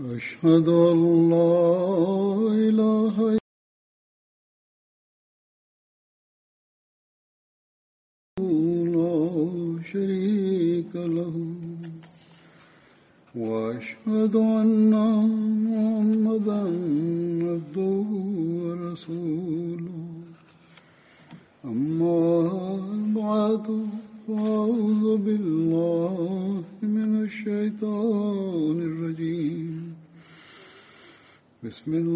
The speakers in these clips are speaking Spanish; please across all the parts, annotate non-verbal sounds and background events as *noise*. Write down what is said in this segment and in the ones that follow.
أشهد أن لا إله إلا لا شريك له وأشهد أن بسم الله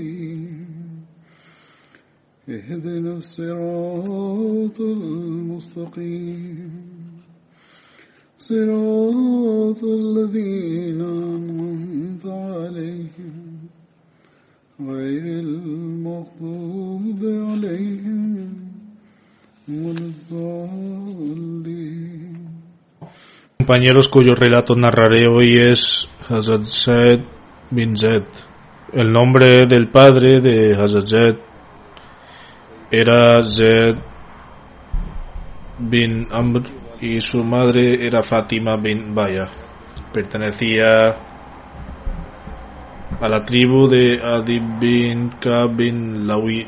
نستعين اهدنا الصراط المستقيم صراط الذين أنعمت عليهم غير المغضوب عليهم ولا الضالين Compañeros cuyo relato narraré hoy es Hazrat Zaid bin Zaid. El nombre del padre de Hazrat Zaid era Zaid bin Amr y su madre era Fatima bin Baya. Pertenecía a la tribu de Adib bin Ka bin Lawi.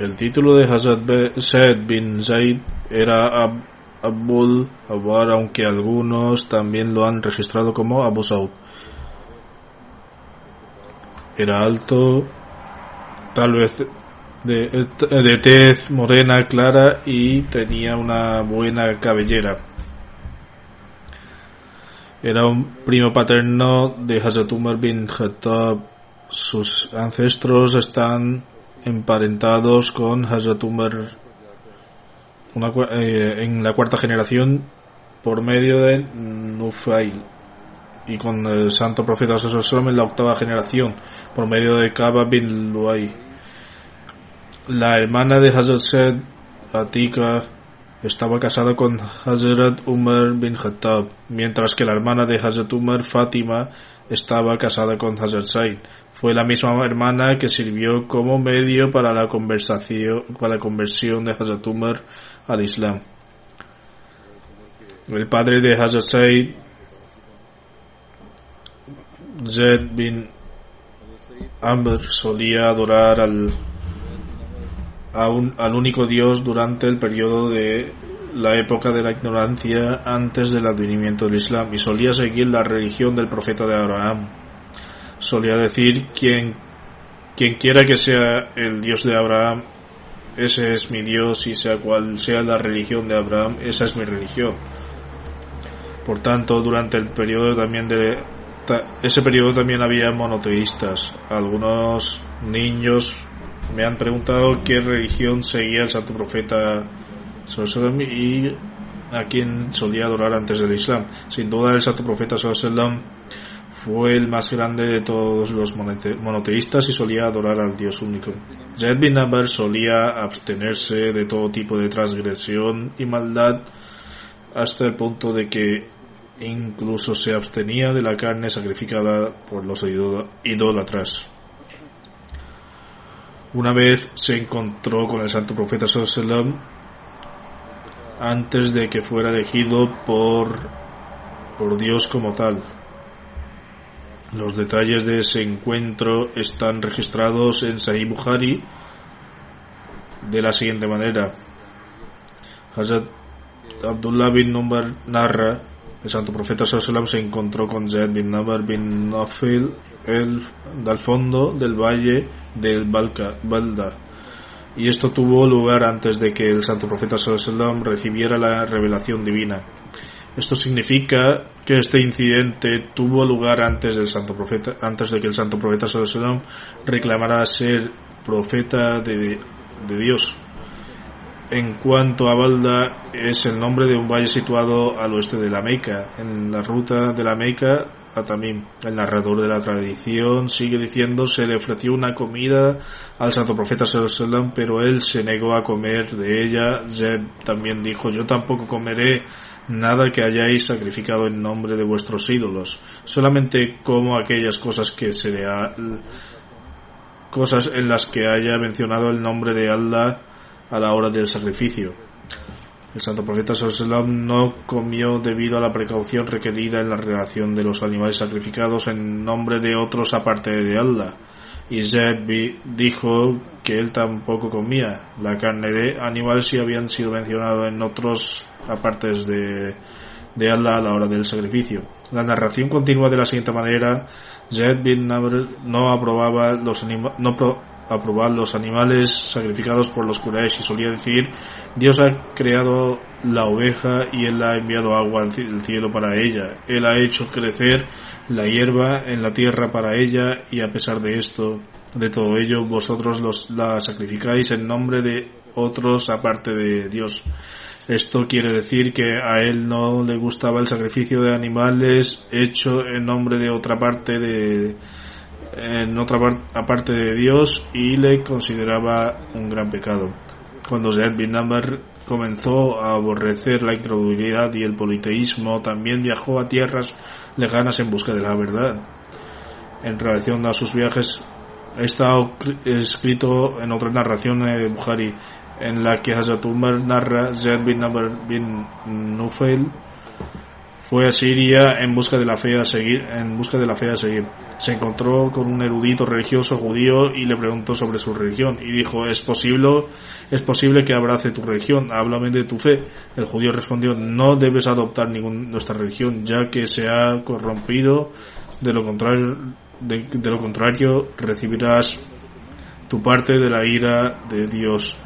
El título de Hazrat Zaid bin Zaid era Ab Abul Awar, aunque algunos también lo han registrado como Abu Saud. Era alto, tal vez de, tez morena clara y tenía una buena cabellera. Era un primo paterno de Hazrat bin Khattab. Sus ancestros están emparentados con Hazrat eh, en la cuarta generación por medio de Nufail y con el santo profeta sallallahu en la octava generación por medio de Kaba bin Luay. La hermana de Hazrat Atika, estaba casada con Hazrat Umar bin Khattab, mientras que la hermana de Hazrat Umar, Fátima, estaba casada con Hazrat Said. Fue la misma hermana que sirvió como medio para la conversación, para la conversión de Hazrat Umar al Islam. El padre de Hazrat Said, Zaid bin Amr, solía adorar al, a un- al único Dios durante el periodo de la época de la ignorancia antes del advenimiento del Islam y solía seguir la religión del profeta de Abraham. Solía decir quien, quien quiera que sea el Dios de Abraham, ese es mi Dios y sea cual sea la religión de Abraham, esa es mi religión. Por tanto, durante el periodo también de ese periodo también había monoteístas. Algunos niños me han preguntado qué religión seguía el santo profeta y a quién solía adorar antes del Islam. Sin duda el santo profeta fue el más grande de todos los monote- monoteístas y solía adorar al Dios único. Zaid bin Amr solía abstenerse de todo tipo de transgresión y maldad hasta el punto de que incluso se abstenía de la carne sacrificada por los idó- idólatras. Una vez se encontró con el santo profeta sallallahu antes de que fuera elegido por, por Dios como tal. Los detalles de ese encuentro están registrados en Sahih Bukhari de la siguiente manera. Hazrat Abdullah bin Numar narra, el santo profeta Sallallahu se encontró con Zaid bin Nabar bin Nafil el, del fondo del valle del Balka, Balda. Y esto tuvo lugar antes de que el santo profeta Sallallahu recibiera la revelación divina. Esto significa que este incidente tuvo lugar antes del santo profeta, antes de que el santo profeta Sallallahu reclamara ser profeta de, de Dios. En cuanto a Balda, es el nombre de un valle situado al oeste de la Meca, en la ruta de la Meca a. El narrador de la tradición sigue diciendo se le ofreció una comida al santo profeta sallam, pero él se negó a comer de ella. Zed también dijo yo tampoco comeré nada que hayáis sacrificado en nombre de vuestros ídolos. Solamente como aquellas cosas que se le cosas en las que haya mencionado el nombre de Allah a la hora del sacrificio. El santo profeta Sallallahu no comió debido a la precaución requerida en la relación de los animales sacrificados en nombre de otros aparte de Allah. Y Zed dijo que él tampoco comía la carne de animales si habían sido mencionados en otros apartes de, de Allah a la hora del sacrificio. La narración continúa de la siguiente manera. Zed bin no aprobaba los animales, no aprobar los animales sacrificados por los Quraysh. Y solía decir Dios ha creado la oveja y él ha enviado agua del cielo para ella. Él ha hecho crecer la hierba en la tierra para ella y a pesar de esto de todo ello vosotros los, la sacrificáis en nombre de otros aparte de Dios. Esto quiere decir que a él no le gustaba el sacrificio de animales hecho en nombre de otra parte de en otra parte de Dios y le consideraba un gran pecado. Cuando Zaid bin Amr comenzó a aborrecer la incredulidad y el politeísmo, también viajó a tierras lejanas en busca de la verdad. En relación a sus viajes, está escrito en otra narración de Bukhari, en la que Hazrat Umar narra Zaid bin Amr bin Nufail fue a Siria en busca de la fe a seguir, en busca de la fe a seguir. Se encontró con un erudito religioso judío y le preguntó sobre su religión y dijo, "Es posible, es posible que abrace tu religión, háblame de tu fe." El judío respondió, "No debes adoptar ninguna nuestra religión, ya que se ha corrompido, de lo contrario de, de lo contrario recibirás tu parte de la ira de Dios."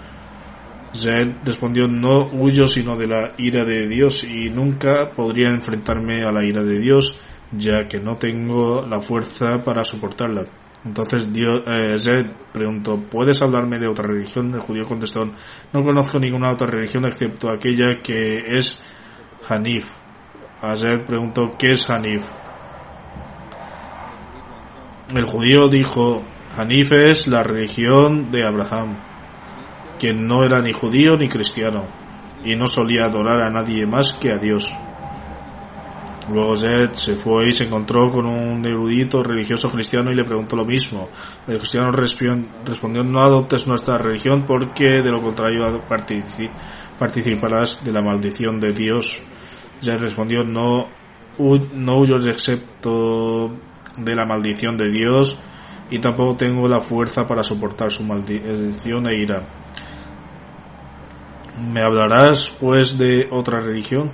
Zed respondió, no huyo sino de la ira de Dios y nunca podría enfrentarme a la ira de Dios, ya que no tengo la fuerza para soportarla. Entonces Dios, eh, Zed preguntó, ¿puedes hablarme de otra religión? El judío contestó, no conozco ninguna otra religión excepto aquella que es Hanif. A Zed preguntó, ¿qué es Hanif? El judío dijo, Hanif es la religión de Abraham quien no era ni judío ni cristiano, y no solía adorar a nadie más que a Dios. Luego Zed se fue y se encontró con un erudito religioso cristiano y le preguntó lo mismo. El cristiano respondió no adoptes nuestra religión porque de lo contrario participarás de la maldición de Dios. Zed respondió no, no huyo excepto de la maldición de Dios y tampoco tengo la fuerza para soportar su maldición e ira. ¿Me hablarás pues de otra religión?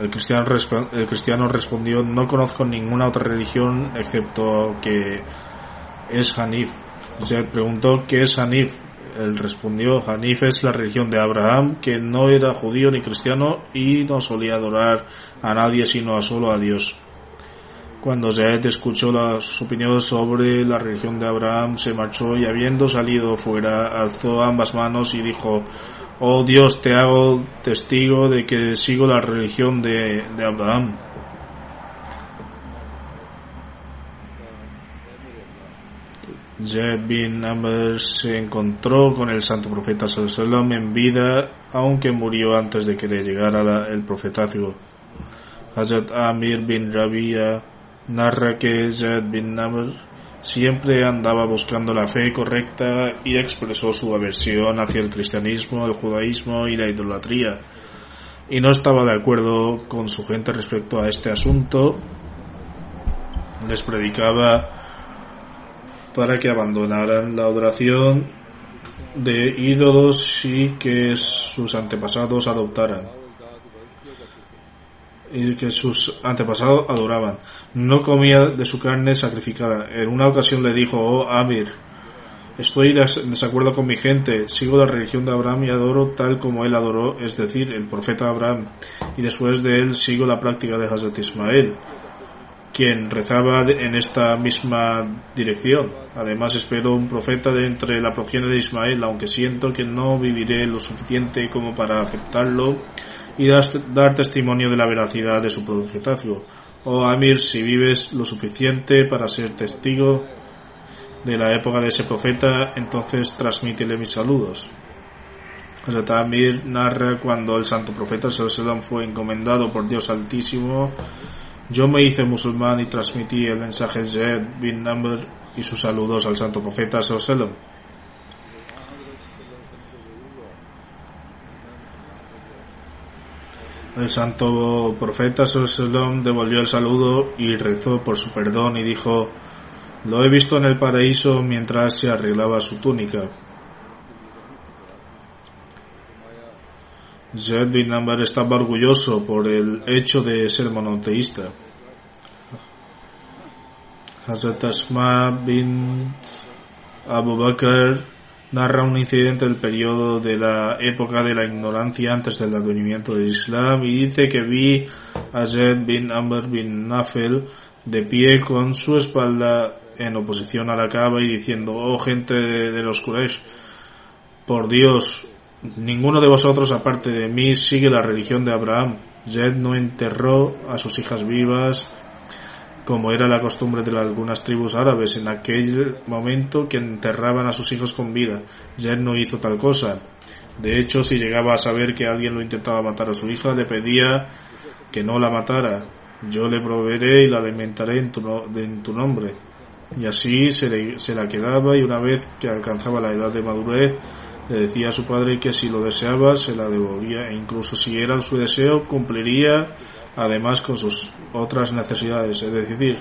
El cristiano, respondió, no conozco ninguna otra religión excepto que es Hanif. Se preguntó, ¿qué es Hanif? Él respondió, Hanif es la religión de Abraham, que no era judío ni cristiano y no solía adorar a nadie sino a solo a Dios. Cuando Zaed escuchó las opiniones sobre la religión de Abraham, se marchó y habiendo salido fuera, alzó ambas manos y dijo, Oh Dios, te hago testigo de que sigo la religión de, Abraham. Zed bin Amr se encontró con el santo profeta Sallallahu en vida, aunque murió antes de que le llegara el profetazgo. Hazrat Amir bin Rabia narra que Zed bin Amr Siempre andaba buscando la fe correcta y expresó su aversión hacia el cristianismo, el judaísmo y la idolatría. Y no estaba de acuerdo con su gente respecto a este asunto. Les predicaba para que abandonaran la adoración de ídolos y que sus antepasados adoptaran. Y que sus antepasados adoraban. No comía de su carne sacrificada. En una ocasión le dijo, oh Amir, estoy en desacuerdo con mi gente, sigo la religión de Abraham y adoro tal como él adoró, es decir, el profeta Abraham, y después de él sigo la práctica de Hazrat Ismael, quien rezaba en esta misma dirección. Además espero un profeta de entre la progenie de Ismael, aunque siento que no viviré lo suficiente como para aceptarlo y dar testimonio de la veracidad de su profetazgo. Oh Amir, si vives lo suficiente para ser testigo de la época de ese profeta, entonces transmítele mis saludos. Hazrat Amir narra cuando el santo profeta Sallallahu fue encomendado por Dios Altísimo, yo me hice musulmán y transmití el mensaje de bin Amr y sus saludos al santo profeta Sallallahu El santo profeta Salom devolvió el saludo y rezó por su perdón y dijo, lo he visto en el paraíso mientras se arreglaba su túnica. Zed bin Amr estaba orgulloso por el hecho de ser monoteísta. Hazrat Asma bin Abu Bakr narra un incidente del periodo de la época de la ignorancia antes del advenimiento del Islam y dice que vi a Zed bin Amr bin Nafel de pie con su espalda en oposición a la cava y diciendo, oh gente de, los Quraysh, por Dios, ninguno de vosotros aparte de mí sigue la religión de Abraham. Zed no enterró a sus hijas vivas como era la costumbre de algunas tribus árabes en aquel momento que enterraban a sus hijos con vida. Yer no hizo tal cosa. De hecho, si llegaba a saber que alguien lo intentaba matar a su hija, le pedía que no la matara. Yo le proveeré y la alimentaré en tu, en tu nombre. Y así se, se la quedaba y una vez que alcanzaba la edad de madurez, le decía a su padre que si lo deseaba se la devolvía e incluso si era su deseo cumpliría además con sus otras necesidades, es decir,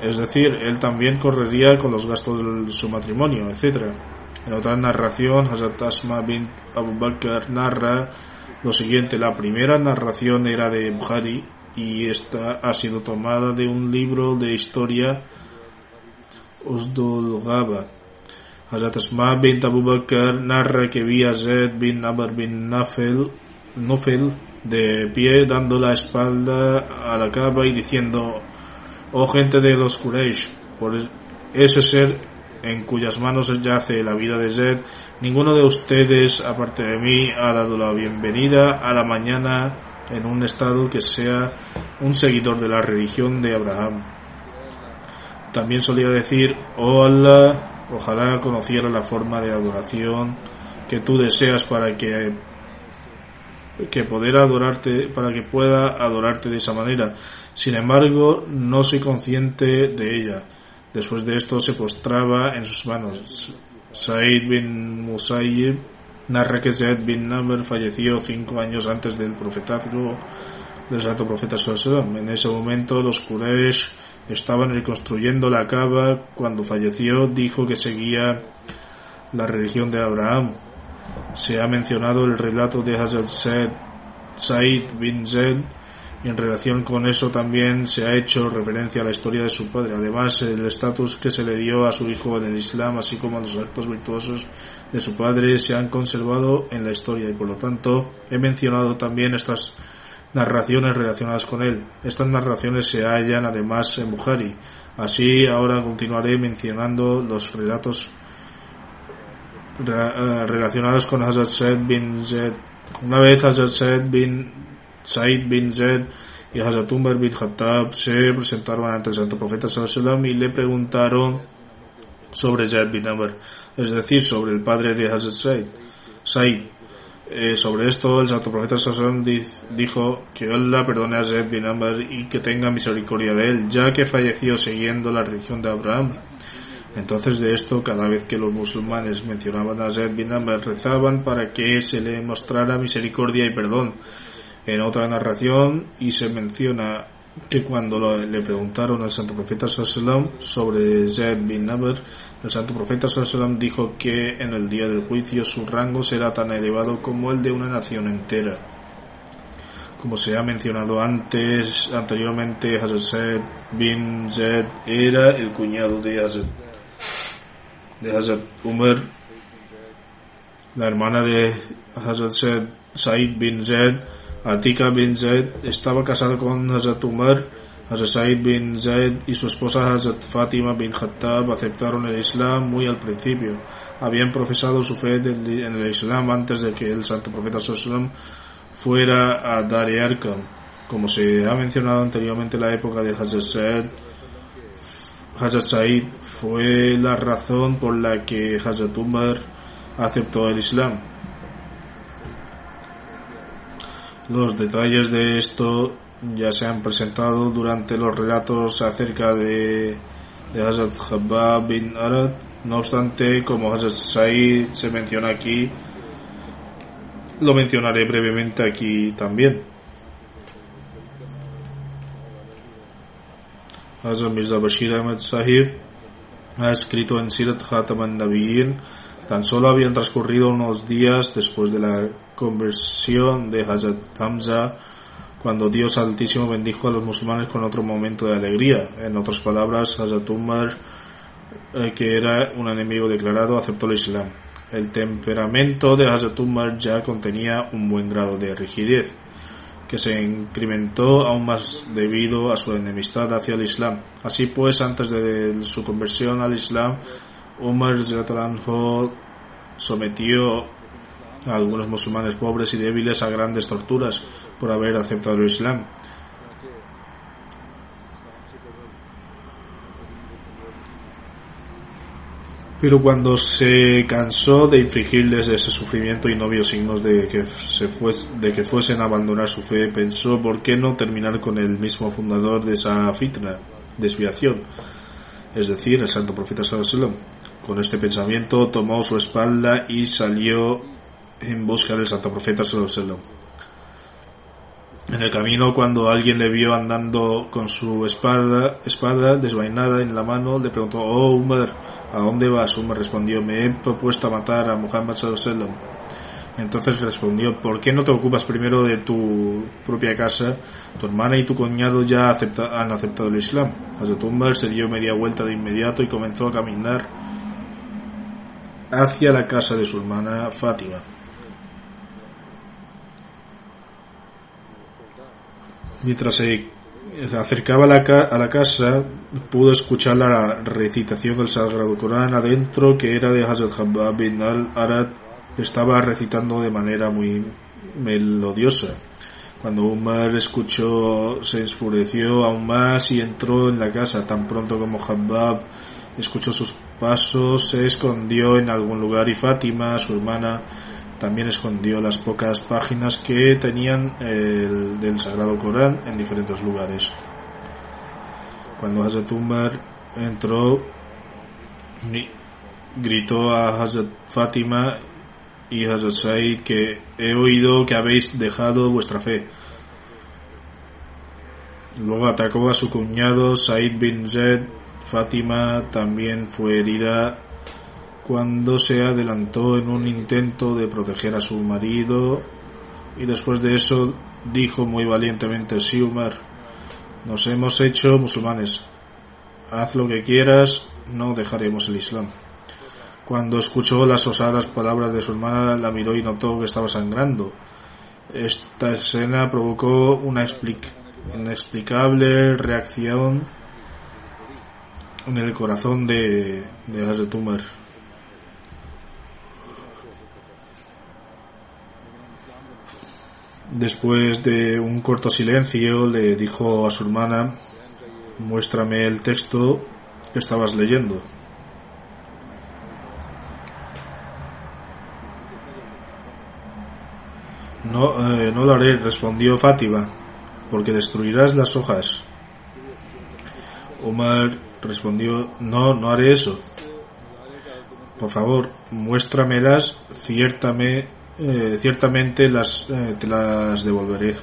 es decir, él también correría con los gastos de su matrimonio, etc. En otra narración, Hazrat Asma bin Abu Bakr narra lo siguiente, la primera narración era de Bukhari y esta ha sido tomada de un libro de historia Usdul Gaba. Hazrat Asma bin Abu Bakr narra que vi a Zed bin Amr bin Nafel, Nufel de pie dando la espalda a la cava y diciendo, oh gente de los Quraysh, por ese ser en cuyas manos yace la vida de Zed, ninguno de ustedes, aparte de mí, ha dado la bienvenida a la mañana en un estado que sea un seguidor de la religión de Abraham. También solía decir, oh Allah, ojalá conociera la forma de adoración que tú deseas para que que poder adorarte, para que pueda adorarte de esa manera. Sin embargo, no soy consciente de ella. Después de esto se postraba en sus manos. Said bin Musayyib narra que Zaid bin Namr falleció cinco años antes del profetazgo del santo profeta Sallallahu En ese momento los Quraysh estaban reconstruyendo la cava. Cuando falleció dijo que seguía la religión de Abraham se ha mencionado el relato de Hazrat Said bin Zaid y en relación con eso también se ha hecho referencia a la historia de su padre. Además, el estatus que se le dio a su hijo en el Islam, así como a los actos virtuosos de su padre, se han conservado en la historia y por lo tanto he mencionado también estas narraciones relacionadas con él. Estas narraciones se hallan además en Bukhari. Así ahora continuaré mencionando los relatos eh, relacionados con Hazrat Said bin Zaid. Una vez Hazrat Said bin Said bin Zaid y Hazrat Umar bin Khattab se presentaron ante el Santo Profeta Sallallahu y le preguntaron sobre Zaid bin Amr, es decir, sobre el padre de Hazrat Said. Said. Eh, sobre esto el Santo Profeta Sallallahu dijo que Allah perdone a Zaid bin Amr y que tenga misericordia de él, ya que falleció siguiendo la religión de Abraham. Entonces de esto, cada vez que los musulmanes mencionaban a Zaid bin Amr, rezaban para que se le mostrara misericordia y perdón. En otra narración, y se menciona que cuando le preguntaron al santo profeta sallam sobre Zaid bin Amr, el santo profeta sallam dijo que en el día del juicio su rango será tan elevado como el de una nación entera. Como se ha mencionado antes, anteriormente, Hazrat bin Zaid era el cuñado de Hazrat, de Hazrat Umar. La hermana de Hazrat Said, bin Zaid, Atika bin Zaid, estaba casada con Hazrat Umar. Hazrat Said bin Zaid y su esposa Hazrat Fatima bin Khattab aceptaron el Islam muy al principio. Habían profesado su fe en el Islam antes de que el santo profeta Sallallahu fuera a Dar Arkam. Como se ha mencionado anteriormente, la época de Hazrat Said, Hazrat Said fue la razón por la que Hazrat Umar aceptó el Islam. Los detalles de esto ya se han presentado durante los relatos acerca de, de Hazrat bin Arad. No obstante, como Hazrat Said se menciona aquí, lo mencionaré brevemente aquí también. Hazrat Mirza Bashir Ahmed Sahib ha escrito en Sirat Khataman Nabiyin tan solo habían transcurrido unos días después de la conversión de Hazrat Hamza cuando Dios Altísimo bendijo a los musulmanes con otro momento de alegría. En otras palabras, Hazrat Umar, eh, que era un enemigo declarado, aceptó el Islam. El temperamento de Hazrat Umar ya contenía un buen grado de rigidez, que se incrementó aún más debido a su enemistad hacia el Islam. Así pues, antes de su conversión al Islam, Umar sometió a algunos musulmanes pobres y débiles a grandes torturas por haber aceptado el Islam. Pero cuando se cansó de infligirles ese sufrimiento y no vio signos de que, se de que fuesen a abandonar su fe, pensó por qué no terminar con el mismo fundador de esa fitna, desviación, es decir, el santo profeta Sallallahu Con este pensamiento tomó su espalda y salió en busca del santo profeta Sallallahu en el camino, cuando alguien le vio andando con su espada, espada desvainada en la mano, le preguntó, oh Umar, ¿a dónde vas? Umar respondió, me he propuesto a matar a Muhammad sallallahu Entonces respondió, ¿por qué no te ocupas primero de tu propia casa? Tu hermana y tu cuñado ya han aceptado el Islam. Hazrat se dio media vuelta de inmediato y comenzó a caminar hacia la casa de su hermana Fátima. Mientras se acercaba a la, casa, pudo escuchar la recitación del Sagrado Corán adentro, que era de Hazrat Habab bin al-Arad, estaba recitando de manera muy melodiosa. Cuando Umar escuchó, se enfureció aún más y entró en la casa. Tan pronto como Habab escuchó sus pasos, se escondió en algún lugar y Fátima, su hermana, también escondió las pocas páginas que tenían el, del Sagrado Corán en diferentes lugares. Cuando Hazrat Umar entró, gritó a Hazrat Fátima y Hazrat Said que he oído que habéis dejado vuestra fe. Luego atacó a su cuñado Said bin Zed. Fátima también fue herida cuando se adelantó en un intento de proteger a su marido y después de eso dijo muy valientemente, sí Umar, nos hemos hecho musulmanes, haz lo que quieras, no dejaremos el Islam. Cuando escuchó las osadas palabras de su hermana, la miró y notó que estaba sangrando. Esta escena provocó una inexplicable reacción en el corazón de, de Hazrat Umar. Después de un corto silencio le dijo a su hermana, muéstrame el texto que estabas leyendo. No, eh, no lo haré, respondió Fátima, porque destruirás las hojas. Omar respondió, no, no haré eso. Por favor, muéstramelas, ciértame eh, ciertamente las, eh, te las devolveré.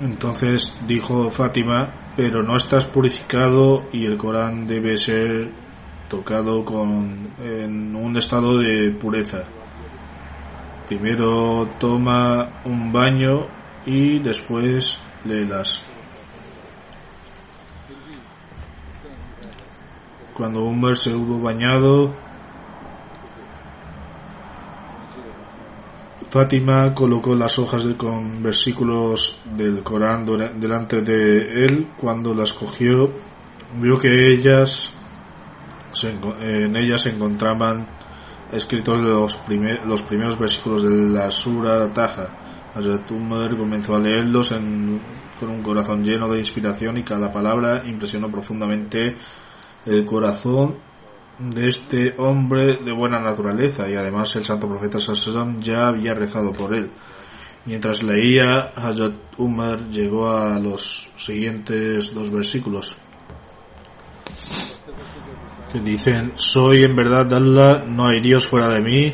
Entonces dijo Fátima, pero no estás purificado y el Corán debe ser tocado con, en un estado de pureza. primero toma un baño y después léelas. Cuando Umar se hubo bañado, Fátima colocó las hojas de- con versículos del Corán delante de él. Cuando las cogió, vio que ellas se en ellas se encontraban escritos los, los primeros versículos de la Sura Taja. Hazrat comenzó a leerlos en- con un corazón lleno de inspiración y cada palabra impresionó profundamente el corazón de este hombre de buena naturaleza y además el santo profeta Sallallahu ya había rezado por él. Mientras leía, Hazrat Umar llegó a los siguientes dos versículos que dicen, soy en verdad Allah, no hay Dios fuera de mí,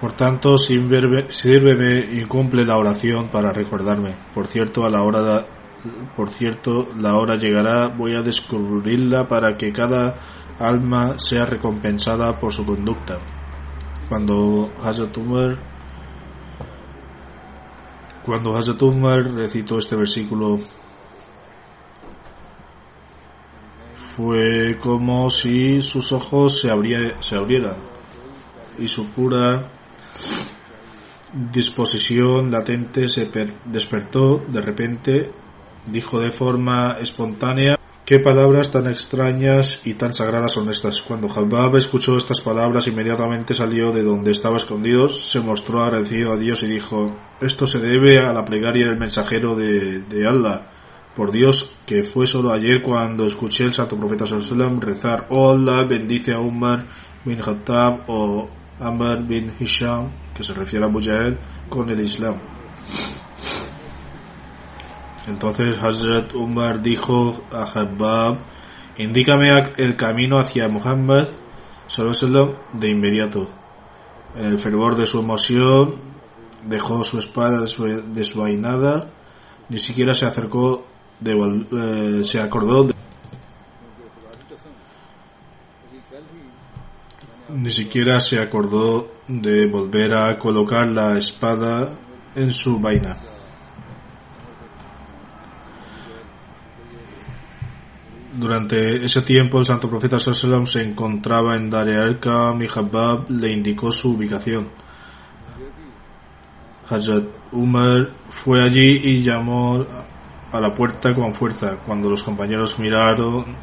por tanto sírveme y cumple la oración para recordarme. Por cierto, a la hora de- por cierto, la hora llegará, voy a descubrirla para que cada alma sea recompensada por su conducta. Cuando Hazrat Umar cuando recitó este versículo fue como si sus ojos se, se abrieran y su pura disposición latente se per- despertó de repente, dijo de forma espontánea, qué palabras tan extrañas y tan sagradas son estas. Cuando Habab escuchó estas palabras, inmediatamente salió de donde estaba escondido, se mostró agradecido a Dios y dijo, esto se debe a la plegaria del mensajero de, Allah. Por Dios, que fue solo ayer cuando escuché al santo profeta sallallahu rezar, oh Allah, bendice a Umar bin Khattab o Amr bin Hisham, que se refiere a Mujahid, con el Islam. Entonces Hazrat Umar dijo a Habab, indícame el camino hacia Muhammad de inmediato. En el fervor de su emoción dejó su espada desva- desvainada, ni siquiera se acercó de eh, se acordó de- ni siquiera se acordó de volver a colocar la espada en su vaina. Durante ese tiempo el santo profeta sallallahu se encontraba en Dar al-Arkam y Habab le indicó su ubicación. Hazrat Umar fue allí y llamó a la puerta con fuerza. Cuando los compañeros miraron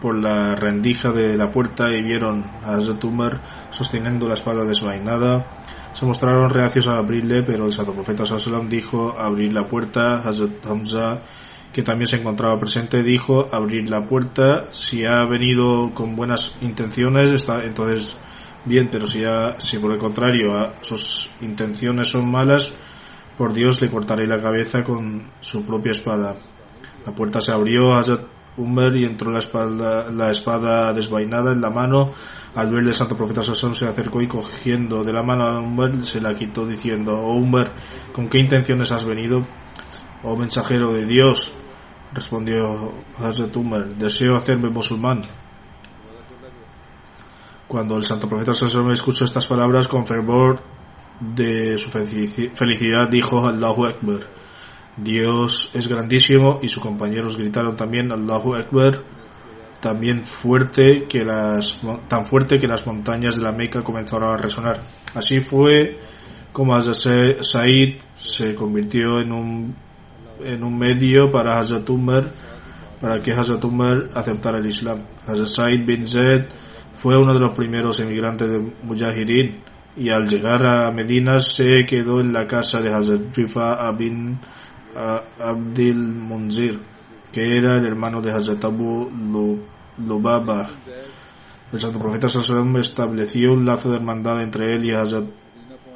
por la rendija de la puerta y vieron a Hazrat Umar sosteniendo la espada desvainada, se mostraron reacios a abrirle, pero el santo profeta sallallahu dijo abrir la puerta. Hazrat Hamza, que también se encontraba presente, dijo abrir la puerta. Si ha venido con buenas intenciones, está entonces bien, pero si, ha- si por el contrario sus intenciones son malas, por Dios le cortaré la cabeza con su propia espada. La puerta se abrió, Hazrat Umar y entró la espada, la espada desvainada en la mano. Al verle el santo profeta Sassón se acercó y cogiendo de la mano a Umar se la quitó diciendo, oh Umar, ¿con qué intenciones has venido? Oh mensajero de Dios, respondió Hazrat Umar, deseo hacerme musulmán. Cuando el santo profeta Sassón escuchó estas palabras con fervor de su felici- felicidad, dijo Allahu Akbar. Dios es grandísimo y sus compañeros gritaron también Allahu Akbar, también fuerte que las, tan fuerte que las montañas de la Meca comenzaron a resonar. Así fue como Hazrat Said se convirtió en un, en un medio para Hazrat Umar, para que Hazrat Umar aceptara el Islam. Hazrat Said bin Zaid fue uno de los primeros emigrantes de Mujahirin y al llegar a Medina se quedó en la casa de Hazrat Rifa bin Abdil Munzir, que era el hermano de Hazrat Abu Lu- Lubaba. El santo profeta sallallahu estableció un lazo de hermandad entre él y Hazrat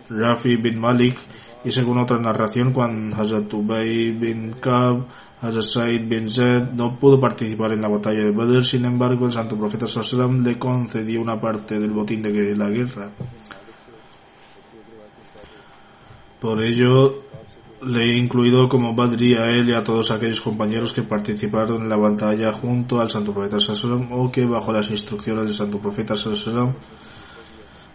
Rafi bin Malik y según otra narración cuando Hazrat Ubay bin Kab Hazrat Said bin Zaid no pudo participar en la batalla de Badr sin embargo el santo profeta wasallam le concedió una parte del botín de la guerra. Por ello le he incluido como Badri a él y a todos aquellos compañeros que participaron en la batalla junto al Santo Profeta wasallam o que bajo las instrucciones del Santo Profeta wasallam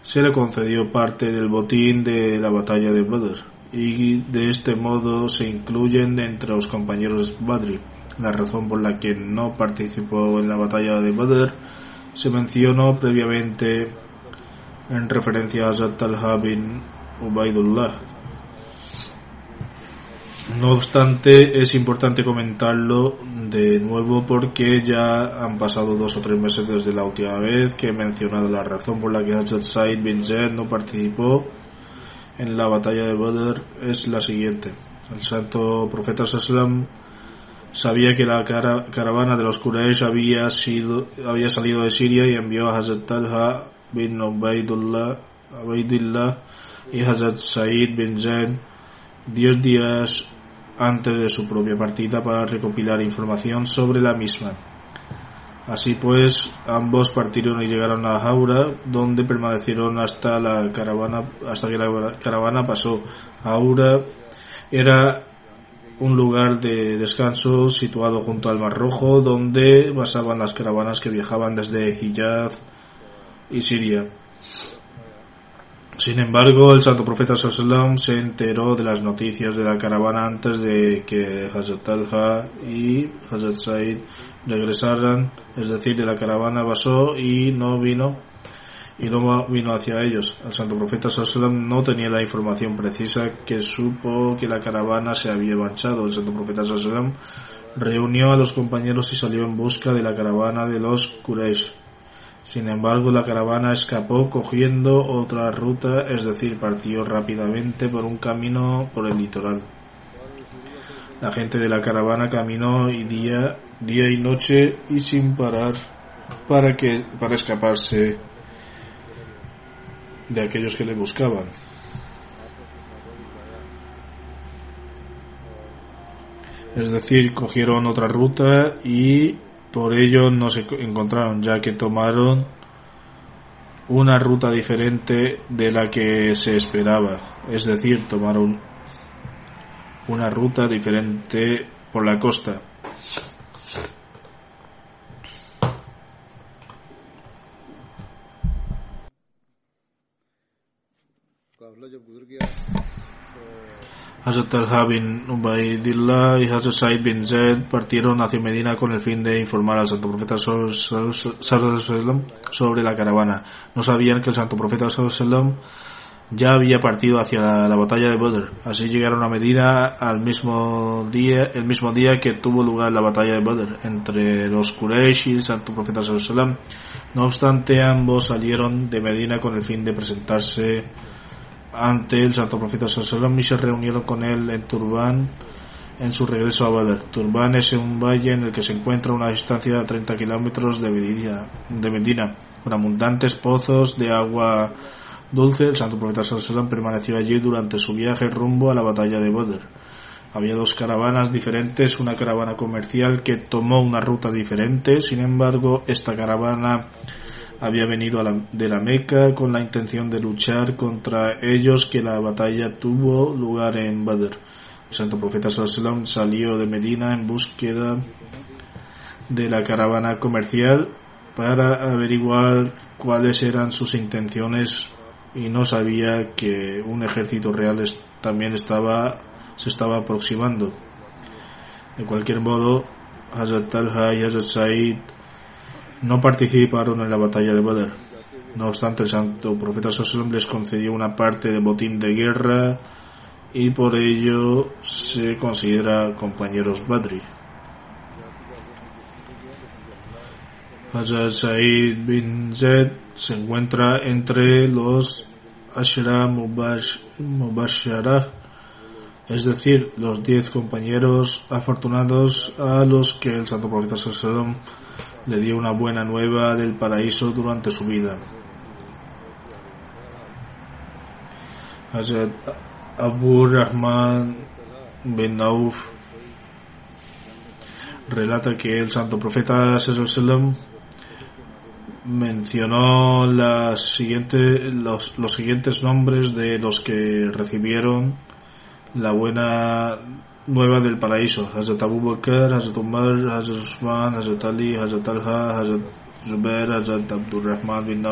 se le concedió parte del botín de la batalla de Badr y de este modo se incluyen entre los compañeros Badri. La razón por la que no participó en la batalla de Badr se mencionó previamente en referencia a Zat al bin Ubaidullah. No obstante, es importante comentarlo de nuevo porque ya han pasado dos o tres meses desde la última vez que he mencionado la razón por la que Hazrat Said bin Zaid no participó en la batalla de Badr es la siguiente. El santo profeta Sallam sabía que la caravana de los Quraysh había, había salido de Siria y envió a Hazrat Talha bin Ubaidullah, y Hazrat Said bin Zaid diez días antes de su propia partida para recopilar información sobre la misma. Así pues, ambos partieron y llegaron a Aura, donde permanecieron hasta la caravana, hasta que la caravana pasó. Aura era un lugar de descanso situado junto al Mar Rojo, donde pasaban las caravanas que viajaban desde Hijaz y Siria. Sin embargo, el santo profeta Sallam se enteró de las noticias de la caravana antes de que Hazrat Talha y Hazrat Said regresaran, es decir, de la caravana pasó y no vino y no vino hacia ellos. El santo profeta Sallam no tenía la información precisa que supo que la caravana se había marchado. El santo profeta Sallam reunió a los compañeros y salió en busca de la caravana de los Quraysh. Sin embargo, la caravana escapó cogiendo otra ruta, es decir, partió rápidamente por un camino por el litoral. La gente de la caravana caminó y día, día y noche y sin parar para que para escaparse de aquellos que le buscaban. Es decir, cogieron otra ruta y por ello no se encontraron, ya que tomaron una ruta diferente de la que se esperaba. Es decir, tomaron una ruta diferente por la costa. Hazrat al bin Ubaidillah y Hazrat Said bin Zaid partieron hacia Medina con el fin de informar al Santo Profeta sobre la caravana. No sabían que el Santo Profeta ya había partido hacia la, batalla de Badr. Así llegaron a Medina al mismo día, el mismo día que tuvo lugar la batalla de Badr entre los Quraysh y el Santo Profeta No obstante, ambos salieron de Medina con el fin de presentarse ante el Santo Profeta Sallallahu y se reunieron con él en Turban en su regreso a Badr. Turban es un valle en el que se encuentra una distancia de 30 kilómetros de Medina, de Medina, con abundantes pozos de agua dulce. El Santo Profeta Sallallahu permaneció allí durante su viaje rumbo a la batalla de Badr. Había dos caravanas diferentes, una caravana comercial que tomó una ruta diferente, sin embargo, esta caravana había venido de la Meca con la intención de luchar contra ellos que la batalla tuvo lugar en Badr. El santo profeta Sallallahu salió de Medina en búsqueda de la caravana comercial para averiguar cuáles eran sus intenciones y no sabía que un ejército real también estaba se estaba aproximando. De cualquier modo, Hazrat Talha y Hazrat Said no participaron en la batalla de Badr. No obstante, el santo profeta Sallallahu les concedió una parte de botín de guerra y por ello se considera compañeros Badri. Hazrat Said bin Zaid se encuentra entre los Ashra Mubashara, es decir, los diez compañeros afortunados a los que el santo profeta Sallallahu le dio una buena nueva del paraíso durante su vida. Hazrat Abu Rahman bin Auf relata que el santo profeta sallam mencionó las siguientes, los, los siguientes nombres de los que recibieron la buena حضرت ابو بکر حضرت عمر حضرت عثمان حضرت علی حضرت الحضرت حضرت الرحمان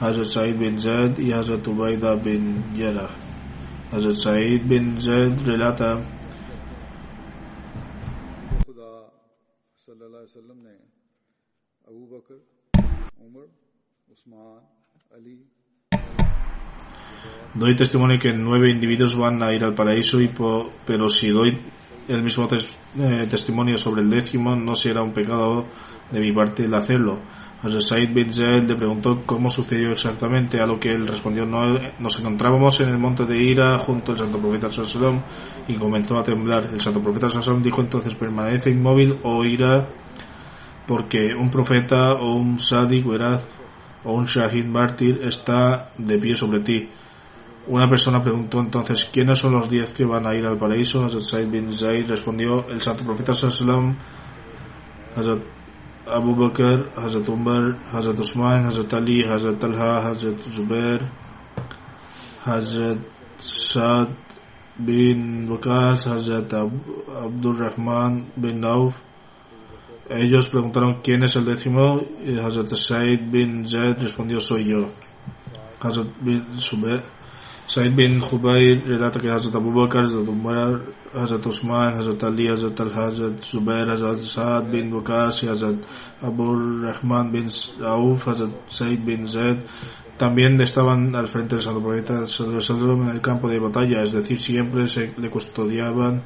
حضرت عبیدہ بن حضرت ابو بکر عمر عثمان Doy testimonio que nueve individuos van a ir al paraíso, pero si doy el mismo eh, testimonio sobre el décimo, no será un pecado de mi parte el hacerlo. Hazrat Said bin Zaid le preguntó cómo sucedió exactamente, a lo que él respondió, no, nos encontrábamos en el monte de Ira junto al santo profeta Sallallahu y comenzó a temblar. El santo profeta Sallallahu dijo entonces, permanece inmóvil o Ira, porque un profeta o un sádic veraz o un shahid mártir está de pie sobre ti. Una persona preguntó entonces, ¿quiénes son los diez que van a ir al paraíso? Hazrat Said bin Zaid respondió, el santo profeta Sallam, Hazrat Abu Bakr, Hazrat Umar, Hazrat Usman, Hazrat Ali, Hazrat Talha, Hazrat Zubair, Hazrat Saad bin Waqas, Hazrat Ab- Abdul Rahman bin Auf. Ellos preguntaron quién es el décimo y Hazrat Said bin Zaid respondió soy yo. Hazrat bin Zubair Said bin Jubair relata que Hazrat Abu Bakr, Hazrat Umar, Hazrat Usman, Hazrat Ali, Hazrat Al Hazrat Zubair, Hazrat Saad bin Waqas Hazrat Abu Rahman bin Auf, Hazrat Said bin Zaid también estaban al frente del Santo Profeta en el campo de batalla, es decir, siempre se le custodiaban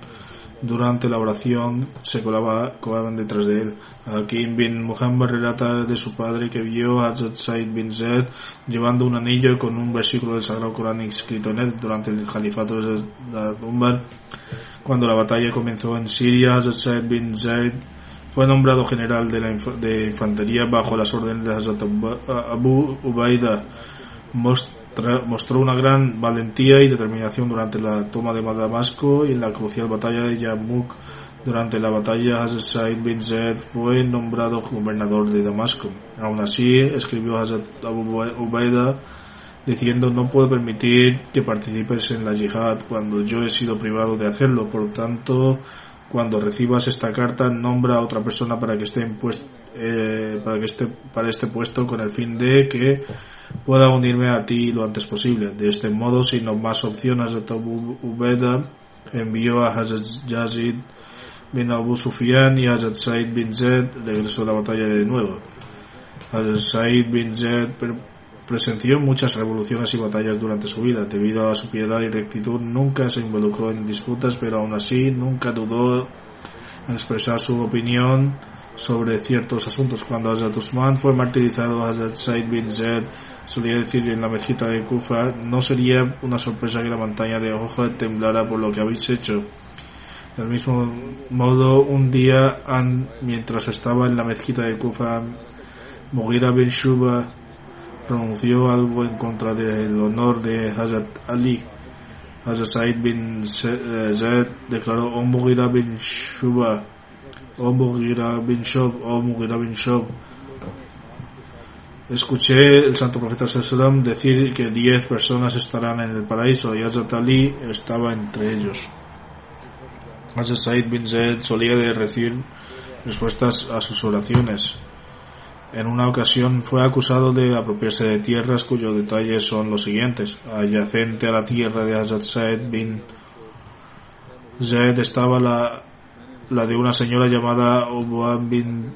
durante la oración se colaba, colaban detrás de él. Hakim bin Muhammad relata de su padre que vio a Said bin Zaid llevando un anillo con un versículo del Sagrado Corán escrito en él durante el califato de Umar. Cuando la batalla comenzó en Siria, Said bin Zaid fue nombrado general de la inf- de infantería bajo las órdenes de Hazrat Abu- Ubaida. Mostra- mostró una gran valentía y determinación durante la toma de Damasco y en la crucial batalla de Yarmouk. Durante la batalla, Hazrat Said bin Zaid fue nombrado gobernador de Damasco. Aún así, escribió Hazrat Abu Ubaida diciendo no puedo permitir que participes en la yihad cuando yo he sido privado de hacerlo. Por tanto, cuando recibas esta carta, nombra a otra persona para que esté en eh, para que esté para este puesto con el fin de que pueda unirme a ti lo antes posible. De este modo, sin más opciones, Hazrat Abu Ubeda envió a Hazrat Yazid bin Abu Sufyan y Hazrat Said bin Zaid regresó a la batalla de nuevo. Hazrat Said bin per- presenció muchas revoluciones y batallas durante su vida. Debido a su piedad y rectitud, nunca se involucró en disputas, pero aún así nunca dudó en expresar su opinión sobre ciertos asuntos. Cuando Hazrat Usman fue martirizado, Hazrat Said bin Zaid solía decir en la mezquita de Kufa, no sería una sorpresa que la montaña de Ohad temblara por lo que habéis hecho. Del mismo modo, un día, mientras estaba en la mezquita de Kufa, Mughira bin Shuba pronunció algo en contra del honor de Hazrat Ali. Hazrat Said bin eh, Zaid declaró, oh Mughira bin Shuba, oh Mughira bin Shob, oh Mughira bin Shob. Escuché el santo profeta Sallam decir que diez personas estarán en el paraíso y Hazrat Ali estaba entre ellos. Hazrat Said bin Zaid solía de recibir respuestas a sus oraciones. En una ocasión fue acusado de apropiarse de tierras cuyos detalles son los siguientes. Adyacente a la tierra de Hazrat Said bin Zaid estaba la, la de una señora llamada Urwa bin,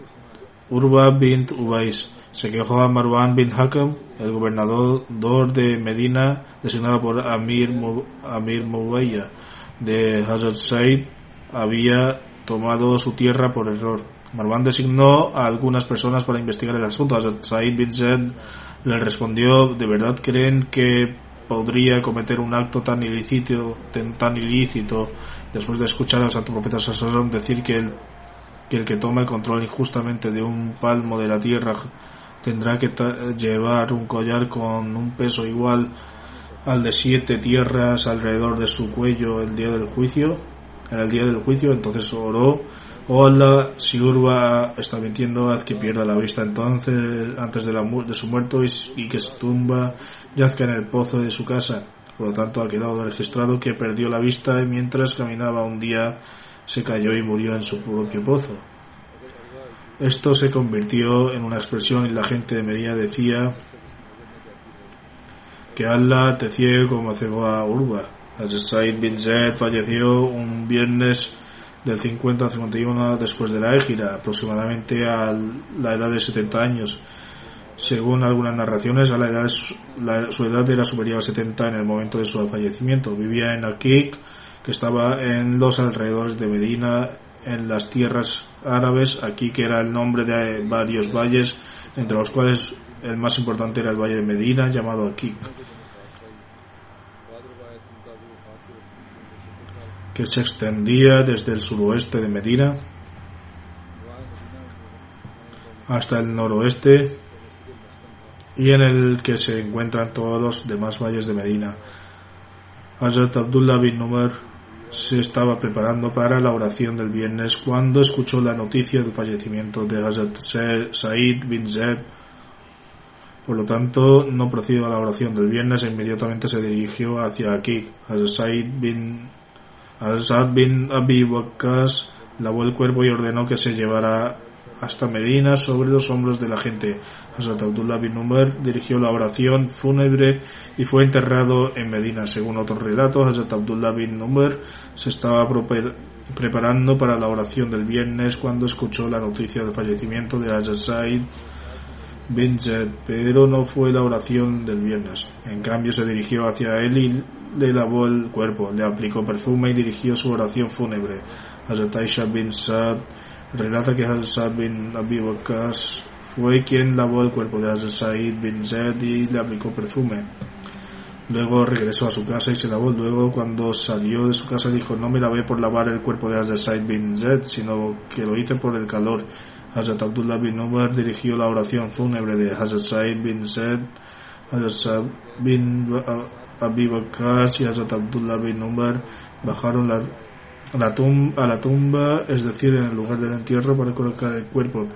Urwa bint Ubais. Se quejó a Marwan bin Hakam, el gobernador de Medina, designado por Amir, Amir Mubayya, de Hazrat Said, había tomado su tierra por error. Marwan designó a algunas personas para investigar el asunto. Hazrat Said bin Zaid le respondió, ¿de verdad creen que podría cometer un acto tan ilícito, tan, ilícito después de escuchar al santo profeta Sallallahu decir que el, que el que toma el control injustamente de un palmo de la tierra tendrá que llevar un collar con un peso igual al de siete tierras alrededor de su cuello el día del juicio? En el día del juicio, entonces oró, Allah, si Urwa está mintiendo, haz que pierda la vista entonces, antes de, la, mu- de su muerto y, y que su tumba yazca en el pozo de su casa. Por lo tanto, ha quedado registrado que perdió la vista y mientras caminaba un día se cayó y murió en su propio pozo. Esto se convirtió en una expresión y la gente de Medina decía que Allah te ciego como cegó a Urba. Said bin falleció un viernes del 50 al 51 después de la égira, aproximadamente a la edad de 70 años. Según algunas narraciones, a la edad, su edad era superior a 70 en el momento de su fallecimiento. Vivía en Akik, que estaba en los alrededores de Medina, en las tierras árabes. Akik era el nombre de varios valles, entre los cuales el más importante era el valle de Medina, llamado Akik. Que se extendía desde el suroeste de Medina hasta el noroeste y en el que se encuentran todos los demás valles de Medina. Hazrat Abdullah bin Umar se estaba preparando para la oración del viernes cuando escuchó la noticia del fallecimiento de Hazrat Said bin Zaid. Por lo tanto, no procedió a la oración del viernes e inmediatamente se dirigió hacia aquí. Hazrat Said bin Hazrat bin Abi Waqqas lavó el cuerpo y ordenó que se llevara hasta Medina sobre los hombros de la gente. Hazrat Abdullah bin Umar dirigió la oración fúnebre y fue enterrado en Medina. Según otros relatos, Hazrat Abdullah bin Umar se estaba preparando para la oración del viernes cuando escuchó la noticia del fallecimiento de Hazrat Said Zed, pero no fue la oración del viernes. En cambio, se dirigió hacia él y le lavó el cuerpo, le aplicó perfume y dirigió su oración fúnebre. Hazrat Aisha bin Saad relata que Hazrat bin Abi Waqas fue quien lavó el cuerpo de Hazrat Said bin Zaid y le aplicó perfume. Luego regresó a su casa y se lavó. Luego, cuando salió de su casa, dijo: No me lavé por lavar el cuerpo de Hazrat Said bin Zaid, sino que lo hice por el calor. Hazrat Abdullah bin Umar dirigió la oración fúnebre de Hazrat Said bin Zaid, Hazrat bin Abi Bakr y Hazrat Abdullah bin Umar bajaron a la, tumba, es decir, en el lugar del entierro para colocar el cuerpo.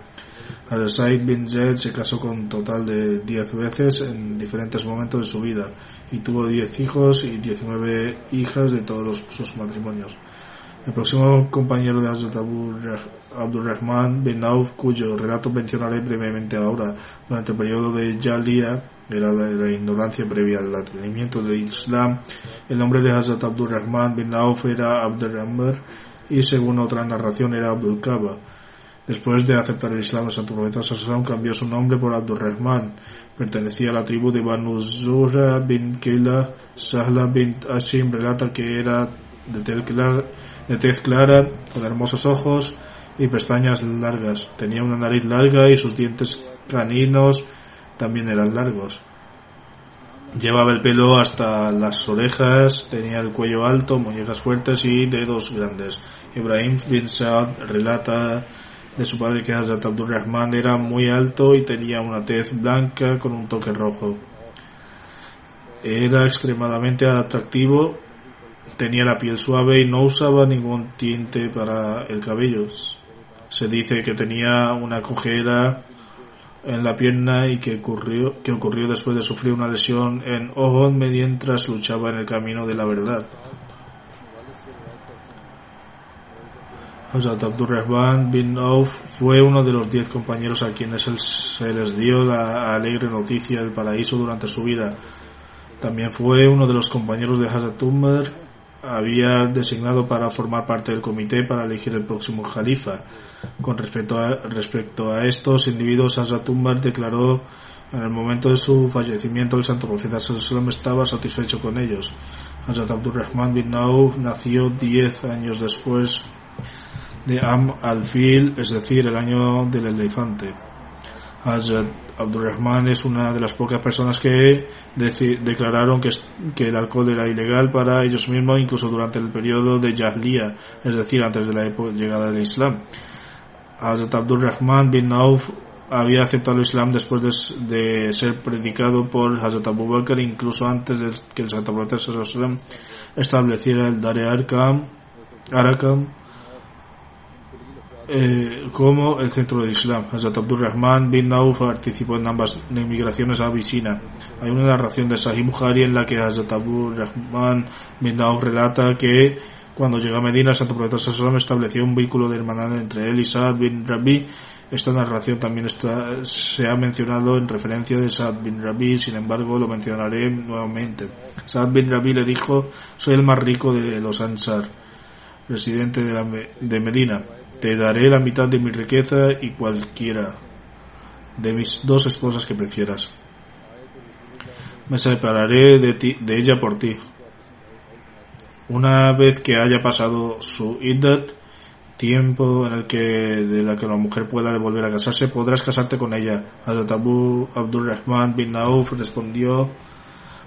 Al-Said bin Zaid se casó con total de 10 veces en diferentes momentos de su vida y tuvo 10 hijos y 19 hijas de todos sus matrimonios. El próximo compañero de bin Auf, cuyo relato mencionaré brevemente ahora, durante el periodo de Jalia, era de la ignorancia previa al advenimiento del Islam. El nombre de Hazrat Abdurrahman bin Auf era Abdurrahman y según otra narración era Abdul Kaba. Después de aceptar el Islam, el Santo Profeta Sallallahu cambió su nombre por Abdurrahman. Pertenecía a la tribu de Banu Zura bin Kila. Sahla bin Asim relata que era de tez, clara, con hermosos ojos y pestañas largas. Tenía una nariz larga y sus dientes caninos también eran largos. Llevaba el pelo hasta las orejas, tenía el cuello alto, muñecas fuertes y dedos grandes. Ibrahim bin Saad relata de su padre que Hazrat Abdul Rahman era muy alto y tenía una tez blanca con un toque rojo. Era extremadamente atractivo, tenía la piel suave y no usaba ningún tinte para el cabello. Se dice que tenía una cojera en la pierna y que ocurrió, que ocurrió después de sufrir una lesión en Ohod mientras luchaba en el camino de la verdad. Hazrat Abdurrahman bin Auf fue uno de los diez compañeros a quienes se les dio la alegre noticia del paraíso durante su vida. También fue uno de los compañeros de Hazrat Umar había designado para formar parte del comité para elegir el próximo califa. Con respecto a, respecto a estos individuos, Hazrat Umar declaró en el momento de su fallecimiento el santo profeta Sallallahu estaba satisfecho con ellos. Hazrat Abdurrahman bin Auf nació diez años después de Am al-Fil, es decir, el año del elefante. Abdurrahman es una de las pocas personas que declararon que, el alcohol era ilegal para ellos mismos, incluso durante el periodo de Jahliya, es decir, antes de la llegada del Islam. Hazrat Abdurrahman bin Auf había aceptado el Islam después de, ser predicado por Hazrat Abu Bakr, incluso antes de que el Santo Profeta estableciera el Dare Arkam, Arakam eh, como el centro del Islam. Hazrat Abdul Rahman bin Nauf participó en ambas emigraciones a Abisina. Hay una narración de Sahih Bukhari en la que Hazrat Abdul Rahman bin Nauf relata que Cuando llegó a Medina, santo profeta Sallallahu estableció un vínculo de hermandad entre él y Saad bin Rabi. Esta narración también está, se ha mencionado en referencia de Saad bin Rabi, sin embargo lo mencionaré nuevamente. Saad bin Rabi le dijo, soy el más rico de los Ansar, residente de, la, de Medina. Te daré la mitad de mi riqueza y cualquiera de mis dos esposas que prefieras. Me separaré de, ella por ti. Una vez que haya pasado su iddat, tiempo en el que de la que la mujer pueda volver a casarse, podrás casarte con ella. Hazrat Abu Abdurrahman bin Nauf respondió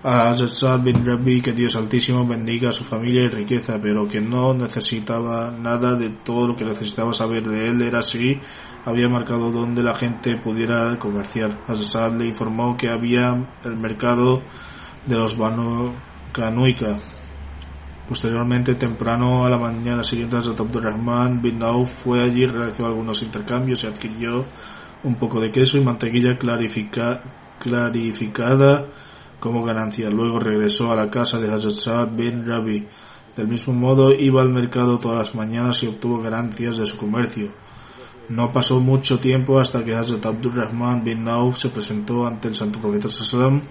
a bin Rabbi que Dios Altísimo bendiga a su familia y riqueza, pero que no necesitaba nada de todo lo que necesitaba saber de él. Era así, había marcado donde la gente pudiera comerciar. Hazrat le informó que había el mercado de los Banu Kanuika Posteriormente, temprano a la mañana siguiente, Hazrat Abdurrahman bin Nauf fue allí, realizó algunos intercambios y adquirió un poco de queso y mantequilla clarifica, clarificada como ganancia. Luego regresó a la casa de Hazrat bin Rabi. Del mismo modo, iba al mercado todas las mañanas y obtuvo ganancias de su comercio. No pasó mucho tiempo hasta que Hazrat Abdurrahman bin Nauf se presentó ante el Santo Profeta Sallam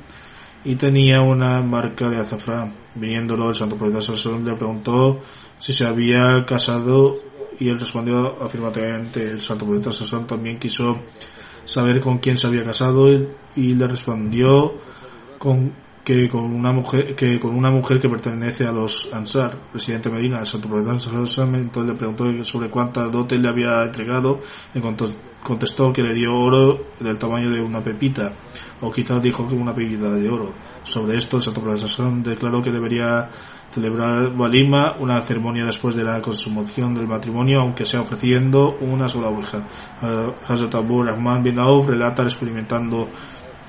y tenía una marca de azafrán. Viniéndolo el santo profeta Salomón le preguntó si se había casado y él respondió afirmativamente. El santo profeta Salomón también quiso saber con quién se había casado y, le respondió con que con una mujer que con una mujer que pertenece a los Ansar, presidente Medina, el santo Salomón entonces le preguntó sobre cuánta dote le había entregado en cuanto contestó que le dio oro del tamaño de una pepita, o quizás dijo que una pepita de oro. Sobre esto, santo profesor declaró que debería celebrar Walima, una ceremonia después de la consumación del matrimonio, aunque sea ofreciendo una sola oveja. Hazrat Abu Rahman bin Auf relata experimentando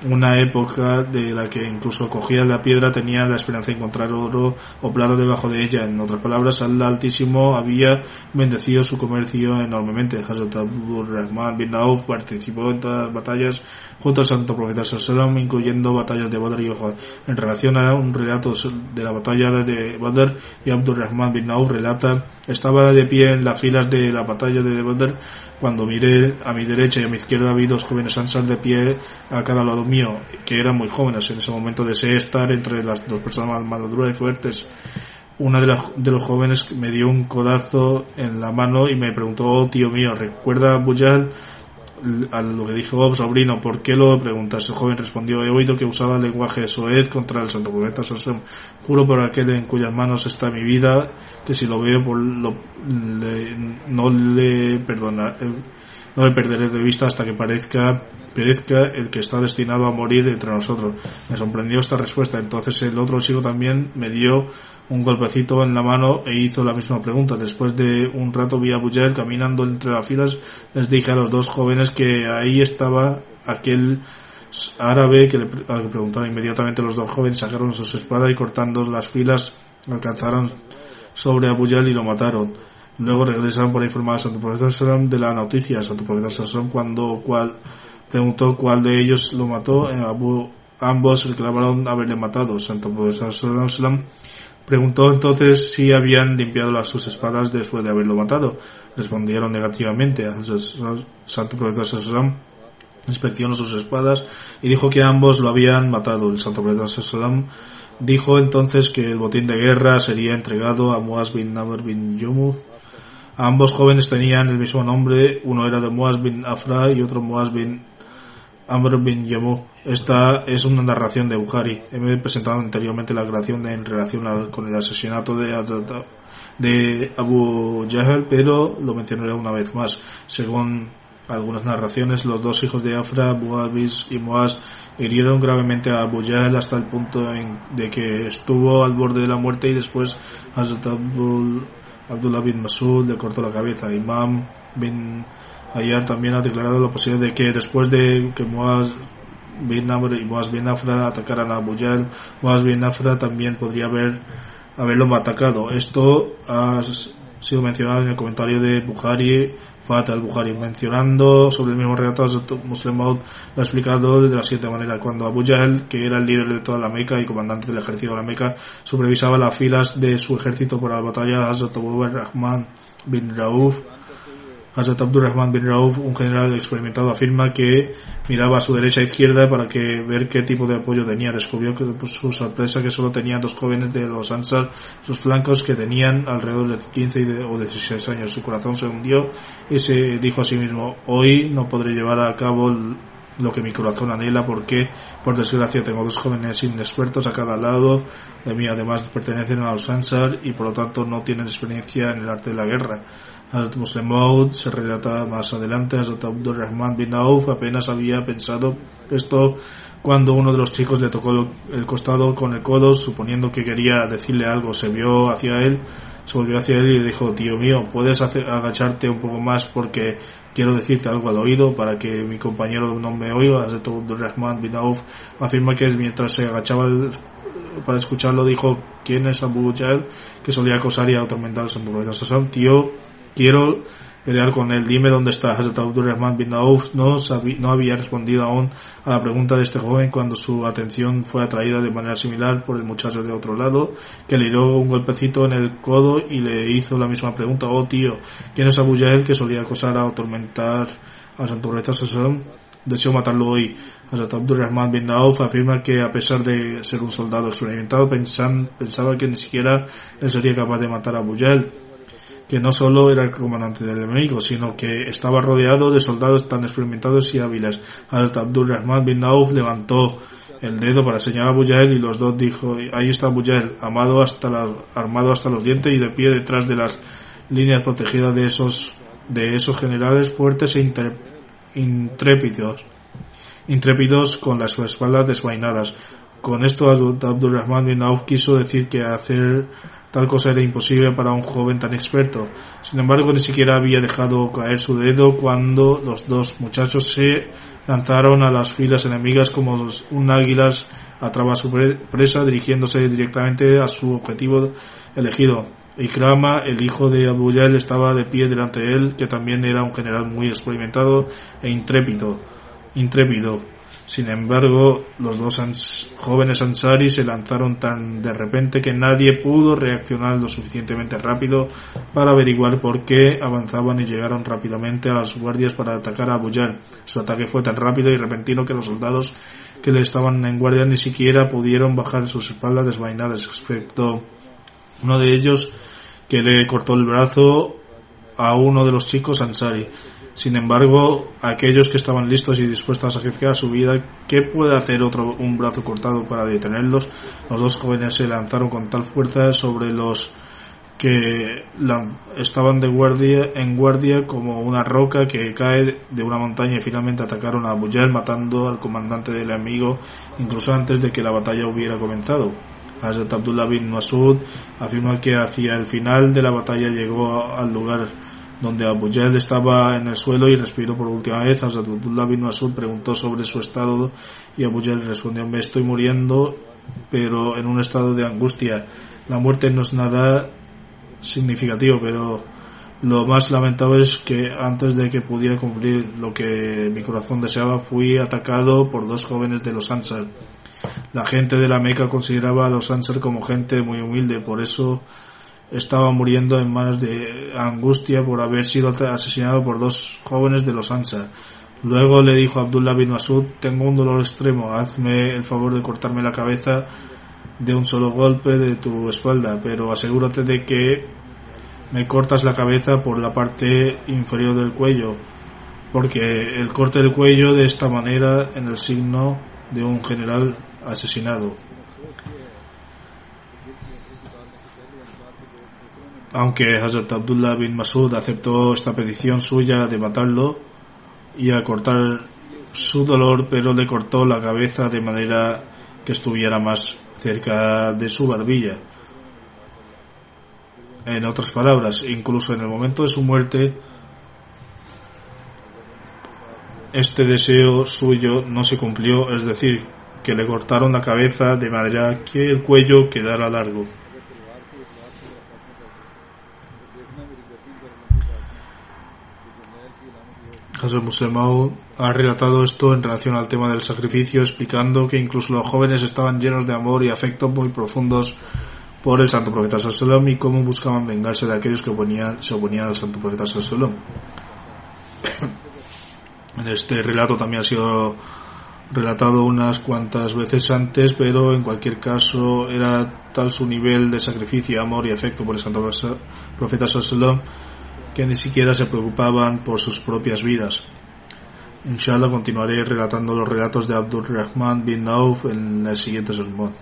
una época de la que incluso cogía la piedra tenía la esperanza de encontrar oro o plata debajo de ella. En otras palabras, Allah Altísimo había bendecido su comercio enormemente. Hazrat Abu Rahman bin Auf participó en todas las batallas junto al santo profeta Sallam, incluyendo batallas de Badr y Uhud. En relación a un relato de la batalla de Badr y Abdul Rahman bin Auf relata, estaba de pie en las filas de la batalla de Badr cuando miré a mi derecha y a mi izquierda vi dos jóvenes ansar de pie a cada lado mío, que eran muy jóvenes. En ese momento deseé estar entre las dos personas más maduras y fuertes. Una de, de los jóvenes me dio un codazo en la mano y me preguntó, oh, tío mío, ¿recuerda Buyal? a lo que dijo oh, sobrino, ¿por qué lo preguntas? El joven respondió, he oído que usaba el lenguaje soez contra el santo profeta Juro por aquel en cuyas manos está mi vida, que si lo veo por lo, no le perdona, eh, no le perderé de vista hasta que parezca perezca el que está destinado a morir entre nosotros. Me sorprendió esta respuesta. Entonces el otro chico también me dio un golpecito en la mano e hizo la misma pregunta. Después de un rato vi a Bujel caminando entre las filas. Les dije a los dos jóvenes que ahí estaba aquel árabe que le, preguntaron inmediatamente los dos jóvenes sacaron sus espadas y cortando las filas alcanzaron sobre Abu y lo mataron. Luego regresaron para informar a Santo Profesor de la noticia. Santo Profesor cuando cual preguntó cuál de ellos lo mató. Abu, ambos reclamaron haberle matado. Santo Profesor Preguntó entonces si habían limpiado las sus espadas después de haberlo matado. Respondieron negativamente. Santo Profeta Sallam inspeccionó sus espadas y dijo que ambos lo habían matado. El Santo Profeta Sallam dijo entonces que el botín de guerra sería entregado a Muaz bin Namr bin Yomu. Ambos jóvenes tenían el mismo nombre, uno era de Muaz bin Afra y otro Muaz bin Amr bin Yamu. Esta es una narración de Bukhari. He presentado anteriormente la creación en relación con el asesinato de, de Abu Jahl, pero lo mencionaré una vez más. Según algunas narraciones, los dos hijos de Afra, Muawiz y Muaz, hirieron gravemente a Abu Jahl hasta el punto de que estuvo al borde de la muerte y después Hazrat Abdullah bin Masud le cortó la cabeza. Imam bin Ayer también ha declarado la posibilidad de que después de que Muaz bin Amr y Muaz bin Afra atacaran a Abu Yal, Muaz bin Afra también podría haber haberlo atacado. Esto ha sido mencionado en el comentario de Bukhari Fat al-Bukhari, mencionando sobre el mismo relato, Muslim Maud lo ha explicado de la siguiente manera. Cuando Abu Jahl, que era el líder de toda la Meca y comandante del ejército de la Meca, supervisaba las filas de su ejército para la batalla, Hazrat Abu Rahman bin Rauf Hazrat Abdurrahman bin Rauf, un general experimentado, afirma que miraba a su derecha e izquierda para que ver qué tipo de apoyo tenía. Descubrió que pues, su sorpresa que solo tenía dos jóvenes de los Ansar, sus flancos que tenían alrededor de 15 o 16 años. Su corazón se hundió y se dijo a sí mismo, hoy no podré llevar a cabo lo que mi corazón anhela porque por desgracia tengo dos jóvenes inexpertos a cada lado de mí además pertenecen a los Ansar y por lo tanto no tienen experiencia en el arte de la guerra Hazrat Muslim Maud se relata más adelante, Hazrat Abdul Rahman bin Auf apenas había pensado esto cuando uno de los chicos le tocó el costado con el codo, suponiendo que quería decirle algo, se vio hacia él, se volvió hacia él y dijo, tío mío, ¿puedes agacharte un poco más porque quiero decirte algo al oído para que mi compañero no me oiga? Hazrat Abdul Rahman bin Auf afirma que mientras se agachaba para escucharlo dijo, ¿quién es Abu Jahl? Que solía acosar y atormentar al Santo Tío, quiero pelear con él, dime dónde está Hazrat Abdurrahman bin Auf. No, no había respondido aún a la pregunta de este joven cuando su atención fue atraída de manera similar por el muchacho de otro lado, que le dio un golpecito en el codo y le hizo la misma pregunta, oh tío, ¿quién es Abu Jahl que solía acosar a atormentar a Santo Sasson? Deseo matarlo hoy. Hazrat Abdurrahman bin Auf afirma que a pesar de ser un soldado experimentado, pensaba que ni siquiera él sería capaz de matar a Abu que no solo era el comandante del enemigo, sino que estaba rodeado de soldados tan experimentados y hábiles. Hasta Abdul Rahman bin Nauf levantó el dedo para señalar a Abu y los dos dijo, ahí está Abu amado hasta armado hasta los dientes y de pie detrás de las líneas protegidas de esos, de esos generales fuertes e intrépidos, intrépidos con las espaldas desvainadas. Con esto Abdul Rahman bin Nauf quiso decir que hacer Tal cosa era imposible para un joven tan experto. Sin embargo, ni siquiera había dejado caer su dedo cuando los dos muchachos se lanzaron a las filas enemigas como un águila atrapa a su presa dirigiéndose directamente a su objetivo elegido. Ikrama, el hijo de Abu Yal, estaba de pie delante de él, que también era un general muy experimentado e intrépido. intrépido. Sin embargo, los dos jóvenes Ansari se lanzaron tan de repente que nadie pudo reaccionar lo suficientemente rápido para averiguar por qué avanzaban y llegaron rápidamente a las guardias para atacar a Abu Su ataque fue tan rápido y repentino que los soldados que le estaban en guardia ni siquiera pudieron bajar sus espaldas desvainadas, excepto uno de ellos que le cortó el brazo a uno de los chicos Ansari. Sin embargo, aquellos que estaban listos y dispuestos a sacrificar su vida, ¿qué puede hacer otro un brazo cortado para detenerlos? Los dos jóvenes se lanzaron con tal fuerza sobre los que estaban de guardia en guardia como una roca que cae de una montaña y finalmente atacaron a Bujel matando al comandante del enemigo incluso antes de que la batalla hubiera comenzado. Hazrat Abdullah bin Masud afirma que hacia el final de la batalla llegó al lugar donde Abu Jahl estaba en el suelo y respiró por última vez. Abdullah bin Masud preguntó sobre su estado y Abu Jahl respondió, me estoy muriendo, pero en un estado de angustia. La muerte no es nada significativo, pero lo más lamentable es que antes de que pudiera cumplir lo que mi corazón deseaba, fui atacado por dos jóvenes de los Ansar. La gente de la Meca consideraba a los Ansar como gente muy humilde, por eso estaba muriendo en manos de angustia por haber sido asesinado por dos jóvenes de los Ansar. Luego le dijo Abdullah bin Masud, tengo un dolor extremo, hazme el favor de cortarme la cabeza de un solo golpe de tu espalda, pero asegúrate de que me cortas la cabeza por la parte inferior del cuello, porque el corte del cuello de esta manera en el signo de un general asesinado. Aunque Hazrat Abdullah bin Masud aceptó esta petición suya de matarlo y a cortar su dolor, pero le cortó la cabeza de manera que estuviera más cerca de su barbilla. En otras palabras, incluso en el momento de su muerte, este deseo suyo no se cumplió, es decir, que le cortaron la cabeza de manera que el cuello quedara largo. Hazrat Musemau ha relatado esto en relación al tema del sacrificio, explicando que incluso los jóvenes estaban llenos de amor y afecto muy profundos por el santo profeta Sallallahu y cómo buscaban vengarse de aquellos que se oponían al santo profeta Sallallahu. en este relato también ha sido relatado unas cuantas veces antes, pero en cualquier caso era tal su nivel de sacrificio, amor y afecto por el santo profeta Sallallahu que ni siquiera se preocupaban por sus propias vidas. Inshallah continuaré relatando los relatos de Abdul Rahman bin Auf en el siguiente sermón.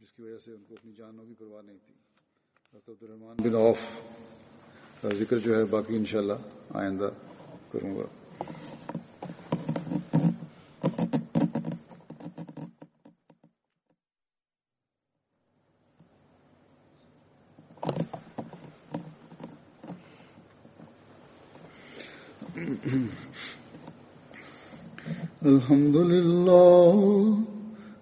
جس کی وجہ سے ان کو اپنی جانوں کی پرواہ نہیں تھی रहमान बिन का ज़िक्र जो है बाकी इंशाल्लाह आइंदा करूँगा। *clears throat* الحمد لله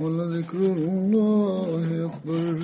ولذكر الله أكبر